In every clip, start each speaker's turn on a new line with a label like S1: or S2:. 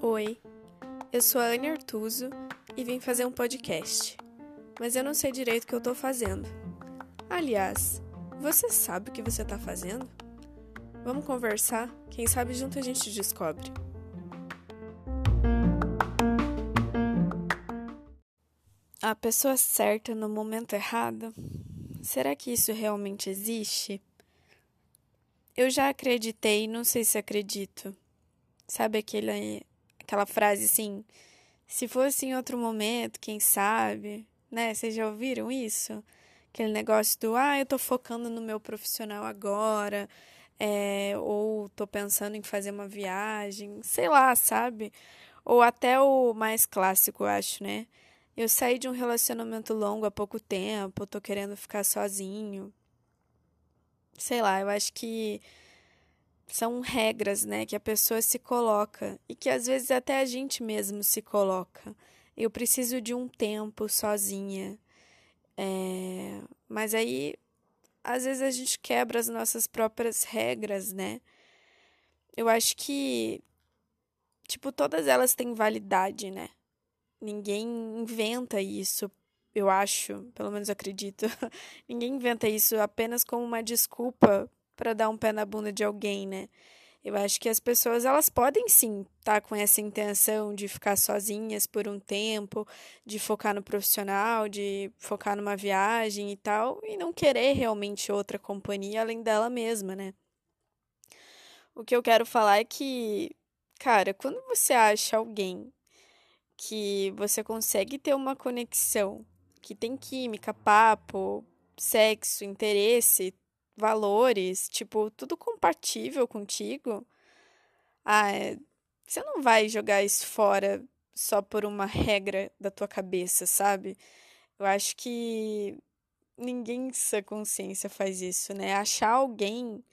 S1: Oi, eu sou a Anne Artuso e vim fazer um podcast, mas eu não sei direito o que eu tô fazendo. Aliás, você sabe o que você tá fazendo? Vamos conversar? Quem sabe junto a gente descobre. A pessoa certa no momento errado? Será que isso realmente existe? Eu já acreditei, não sei se acredito. Sabe aquele, aquela frase assim? Se fosse em outro momento, quem sabe? Né? Vocês já ouviram isso? Aquele negócio do, ah, eu tô focando no meu profissional agora, é, ou tô pensando em fazer uma viagem, sei lá, sabe? Ou até o mais clássico, eu acho, né? Eu saí de um relacionamento longo há pouco tempo, tô querendo ficar sozinho. Sei lá, eu acho que são regras, né, que a pessoa se coloca e que às vezes até a gente mesmo se coloca. Eu preciso de um tempo sozinha. É... Mas aí, às vezes a gente quebra as nossas próprias regras, né? Eu acho que, tipo, todas elas têm validade, né? Ninguém inventa isso, eu acho, pelo menos acredito. Ninguém inventa isso apenas como uma desculpa para dar um pé na bunda de alguém, né? Eu acho que as pessoas elas podem sim estar tá com essa intenção de ficar sozinhas por um tempo, de focar no profissional, de focar numa viagem e tal, e não querer realmente outra companhia além dela mesma, né? O que eu quero falar é que, cara, quando você acha alguém que você consegue ter uma conexão, que tem química, papo, sexo, interesse, valores, tipo, tudo compatível contigo, ah, é, você não vai jogar isso fora só por uma regra da tua cabeça, sabe? Eu acho que ninguém em sua consciência faz isso, né? Achar alguém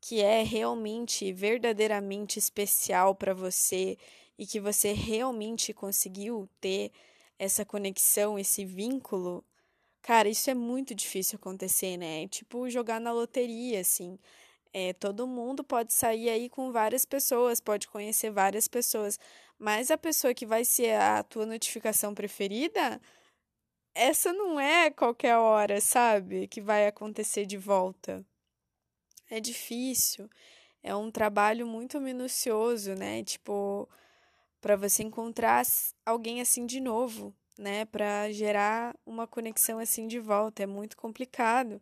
S1: que é realmente, verdadeiramente especial para você e que você realmente conseguiu ter essa conexão, esse vínculo, cara, isso é muito difícil acontecer, né? É tipo jogar na loteria, assim. É, todo mundo pode sair aí com várias pessoas, pode conhecer várias pessoas, mas a pessoa que vai ser a tua notificação preferida, essa não é qualquer hora, sabe? Que vai acontecer de volta. É difícil. É um trabalho muito minucioso, né? Tipo, para você encontrar alguém assim de novo, né, para gerar uma conexão assim de volta, é muito complicado.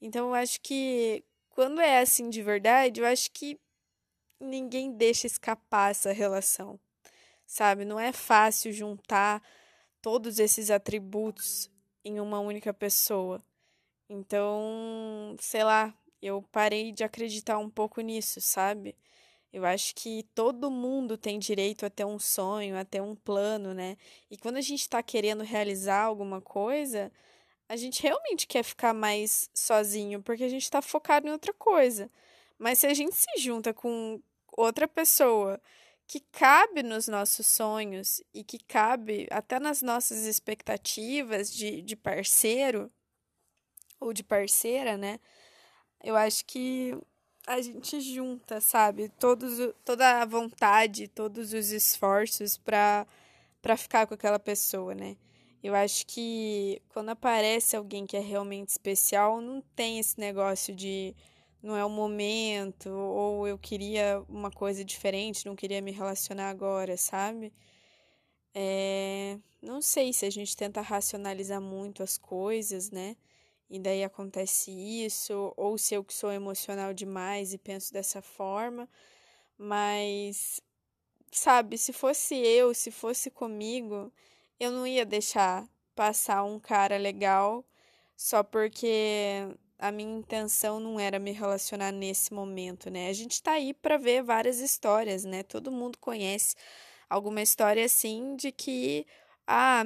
S1: Então eu acho que quando é assim de verdade, eu acho que ninguém deixa escapar essa relação. Sabe? Não é fácil juntar todos esses atributos em uma única pessoa. Então, sei lá, eu parei de acreditar um pouco nisso, sabe? Eu acho que todo mundo tem direito a ter um sonho, a ter um plano, né? E quando a gente está querendo realizar alguma coisa, a gente realmente quer ficar mais sozinho, porque a gente está focado em outra coisa. Mas se a gente se junta com outra pessoa que cabe nos nossos sonhos e que cabe até nas nossas expectativas de, de parceiro ou de parceira, né? Eu acho que a gente junta, sabe? Todos, toda a vontade, todos os esforços para para ficar com aquela pessoa, né? Eu acho que quando aparece alguém que é realmente especial, não tem esse negócio de não é o momento, ou eu queria uma coisa diferente, não queria me relacionar agora, sabe? É, não sei se a gente tenta racionalizar muito as coisas, né? E daí acontece isso, ou se eu que sou emocional demais e penso dessa forma, mas sabe, se fosse eu, se fosse comigo, eu não ia deixar passar um cara legal só porque a minha intenção não era me relacionar nesse momento, né? A gente tá aí para ver várias histórias, né? Todo mundo conhece alguma história assim de que ah,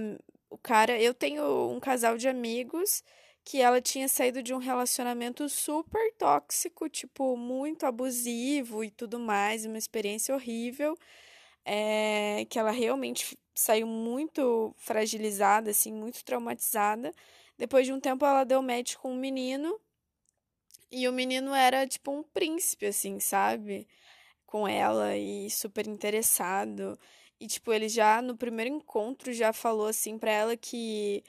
S1: o cara, eu tenho um casal de amigos que ela tinha saído de um relacionamento super tóxico, tipo, muito abusivo e tudo mais, uma experiência horrível, é, que ela realmente saiu muito fragilizada, assim, muito traumatizada. Depois de um tempo, ela deu match com um menino E o menino era tipo um príncipe, assim, sabe? Com ela e super interessado. E, tipo, ele já no primeiro encontro já falou assim pra ela que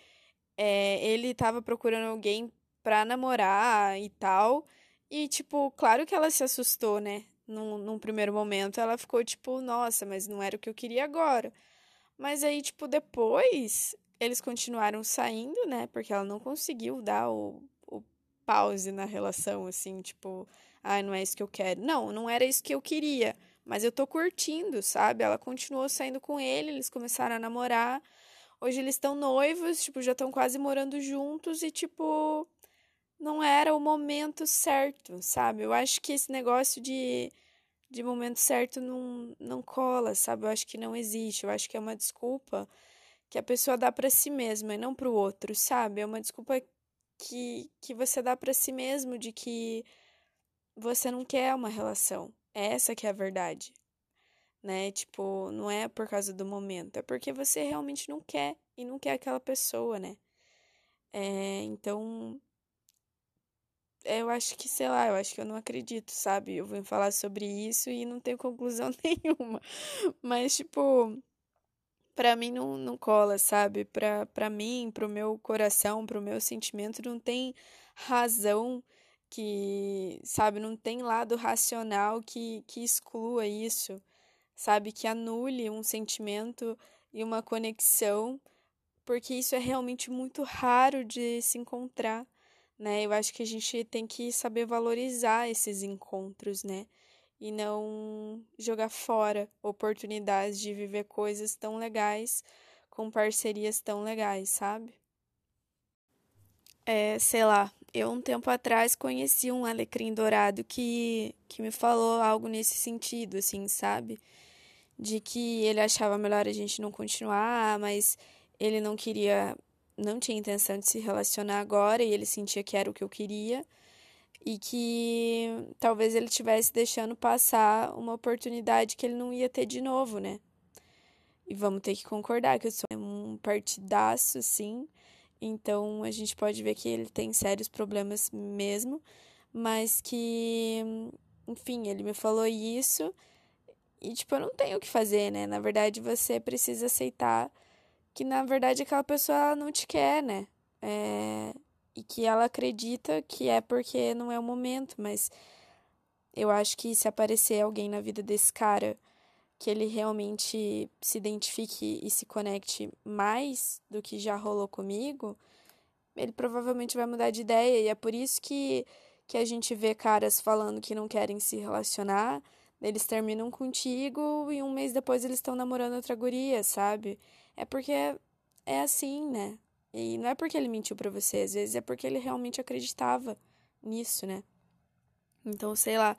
S1: é, ele tava procurando alguém pra namorar e tal. E, tipo, claro que ela se assustou, né? Num, num primeiro momento ela ficou tipo, nossa, mas não era o que eu queria agora. Mas aí, tipo, depois eles continuaram saindo, né? Porque ela não conseguiu dar o, o pause na relação, assim, tipo, ai, ah, não é isso que eu quero. Não, não era isso que eu queria. Mas eu tô curtindo, sabe? Ela continuou saindo com ele, eles começaram a namorar. Hoje eles estão noivos, tipo, já estão quase morando juntos e, tipo, não era o momento certo, sabe? Eu acho que esse negócio de, de momento certo não, não cola, sabe? Eu acho que não existe. Eu acho que é uma desculpa que a pessoa dá para si mesma e não para o outro, sabe? É uma desculpa que, que você dá para si mesmo de que você não quer uma relação. Essa que é a verdade. Né? Tipo, não é por causa do momento, é porque você realmente não quer e não quer aquela pessoa, né? É, então, eu acho que, sei lá, eu acho que eu não acredito, sabe? Eu vou falar sobre isso e não tenho conclusão nenhuma. Mas, tipo, para mim não, não cola, sabe? Pra, pra mim, pro meu coração, pro meu sentimento, não tem razão que, sabe, não tem lado racional que, que exclua isso, sabe? Que anule um sentimento e uma conexão, porque isso é realmente muito raro de se encontrar, né? Eu acho que a gente tem que saber valorizar esses encontros, né? e não jogar fora oportunidades de viver coisas tão legais com parcerias tão legais, sabe? É, sei lá, eu um tempo atrás conheci um alecrim dourado que, que me falou algo nesse sentido, assim, sabe? De que ele achava melhor a gente não continuar, mas ele não queria, não tinha intenção de se relacionar agora e ele sentia que era o que eu queria e que talvez ele tivesse deixando passar uma oportunidade que ele não ia ter de novo, né? E vamos ter que concordar que eu sou um partidaço, sim. Então a gente pode ver que ele tem sérios problemas mesmo, mas que, enfim, ele me falou isso e, tipo, eu não tenho o que fazer, né? Na verdade, você precisa aceitar que, na verdade, aquela pessoa não te quer, né? É, e que ela acredita que é porque não é o momento, mas eu acho que se aparecer alguém na vida desse cara que ele realmente se identifique e se conecte mais do que já rolou comigo, ele provavelmente vai mudar de ideia. E é por isso que, que a gente vê caras falando que não querem se relacionar, eles terminam contigo e um mês depois eles estão namorando outra guria, sabe? É porque é assim, né? E não é porque ele mentiu para você, às vezes é porque ele realmente acreditava nisso, né? Então, sei lá.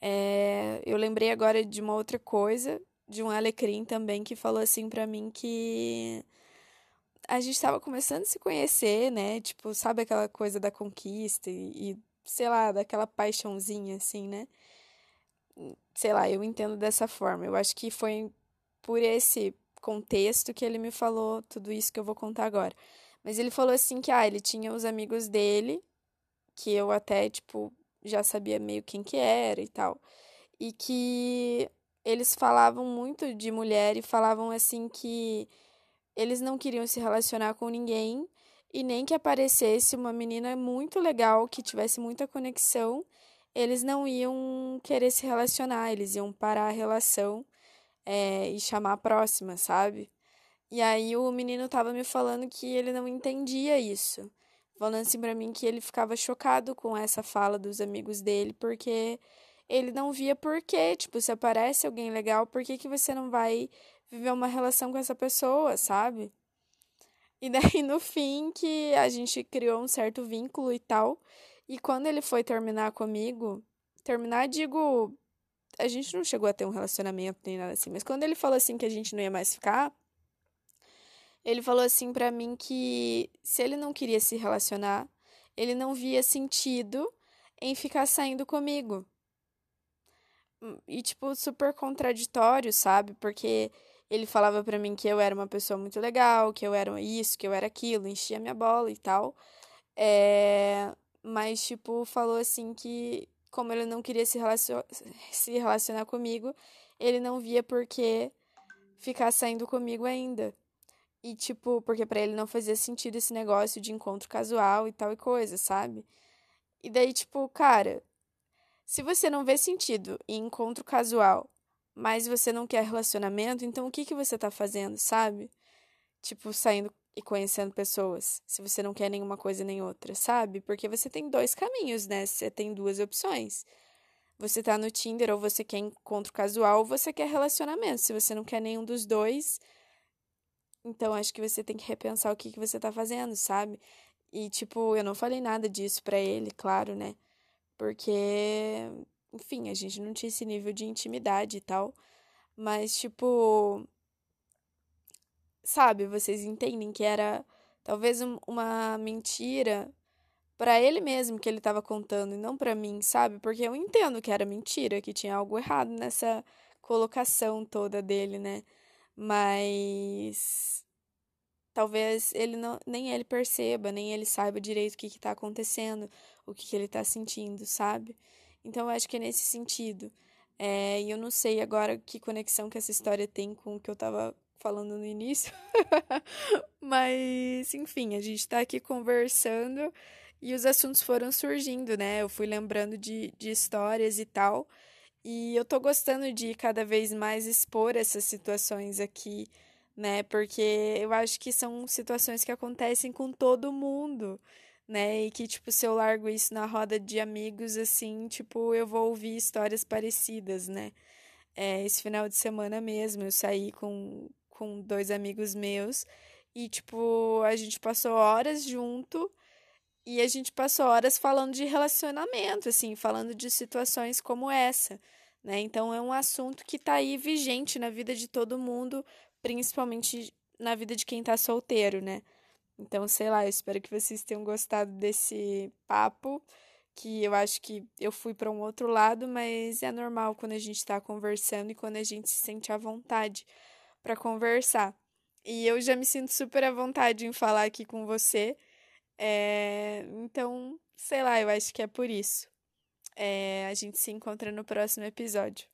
S1: É... Eu lembrei agora de uma outra coisa, de um alecrim também, que falou assim para mim que a gente estava começando a se conhecer, né? Tipo, sabe aquela coisa da conquista e, e, sei lá, daquela paixãozinha, assim, né? Sei lá, eu entendo dessa forma. Eu acho que foi por esse contexto que ele me falou tudo isso que eu vou contar agora. Mas ele falou assim que ah, ele tinha os amigos dele, que eu até tipo já sabia meio quem que era e tal. E que eles falavam muito de mulher e falavam assim que eles não queriam se relacionar com ninguém e nem que aparecesse uma menina muito legal que tivesse muita conexão, eles não iam querer se relacionar, eles iam parar a relação é, e chamar a próxima, sabe? E aí o menino tava me falando que ele não entendia isso. Falando assim pra mim que ele ficava chocado com essa fala dos amigos dele, porque ele não via por quê. Tipo, se aparece alguém legal, por que, que você não vai viver uma relação com essa pessoa, sabe? E daí, no fim, que a gente criou um certo vínculo e tal. E quando ele foi terminar comigo, terminar, digo, a gente não chegou a ter um relacionamento nem nada assim, mas quando ele falou assim que a gente não ia mais ficar, ele falou assim para mim que se ele não queria se relacionar, ele não via sentido em ficar saindo comigo. E tipo super contraditório, sabe? Porque ele falava para mim que eu era uma pessoa muito legal, que eu era isso, que eu era aquilo, enchia minha bola e tal. É... mas, tipo, falou assim que, como ele não queria se, relacion se relacionar comigo, ele não via por que ficar saindo comigo ainda. E, tipo, porque para ele não fazia sentido esse negócio de encontro casual e tal e coisa, sabe? E daí, tipo, cara, se você não vê sentido em encontro casual, mas você não quer relacionamento, então o que que você tá fazendo, sabe? Tipo, saindo e conhecendo pessoas, se você não quer nenhuma coisa nem outra, sabe? Porque você tem dois caminhos, né? Você tem duas opções. Você tá no Tinder ou você quer encontro casual ou você quer relacionamento. Se você não quer nenhum dos dois, então acho que você tem que repensar o que que você tá fazendo, sabe? E tipo, eu não falei nada disso para ele, claro, né? Porque, enfim, a gente não tinha esse nível de intimidade e tal. Mas, tipo, sabe, vocês entendem que era talvez um, uma mentira para ele mesmo que ele estava contando e não para mim, sabe? Porque eu entendo que era mentira, que tinha algo errado nessa colocação toda dele, né? Mas talvez ele não, nem ele perceba, nem ele saiba direito o que está acontecendo, o que, que ele está sentindo, sabe? Então eu acho que é nesse sentido. É, e eu não sei agora que conexão que essa história tem com o que eu estava falando no início. Mas, enfim, a gente está aqui conversando e os assuntos foram surgindo, né? Eu fui lembrando de, de histórias e tal. E eu tô gostando de cada vez mais expor essas situações aqui, né? Porque eu acho que são situações que acontecem com todo mundo, né? E que, tipo, se eu largo isso na roda de amigos, assim, tipo, eu vou ouvir histórias parecidas, né? É, esse final de semana mesmo, eu saí com, com dois amigos meus e, tipo, a gente passou horas junto e a gente passou horas falando de relacionamento, assim, falando de situações como essa, né? Então é um assunto que tá aí vigente na vida de todo mundo, principalmente na vida de quem tá solteiro, né? Então, sei lá, eu espero que vocês tenham gostado desse papo, que eu acho que eu fui para um outro lado, mas é normal quando a gente está conversando e quando a gente se sente à vontade para conversar. E eu já me sinto super à vontade em falar aqui com você. É... Então, sei lá, eu acho que é por isso. É... A gente se encontra no próximo episódio.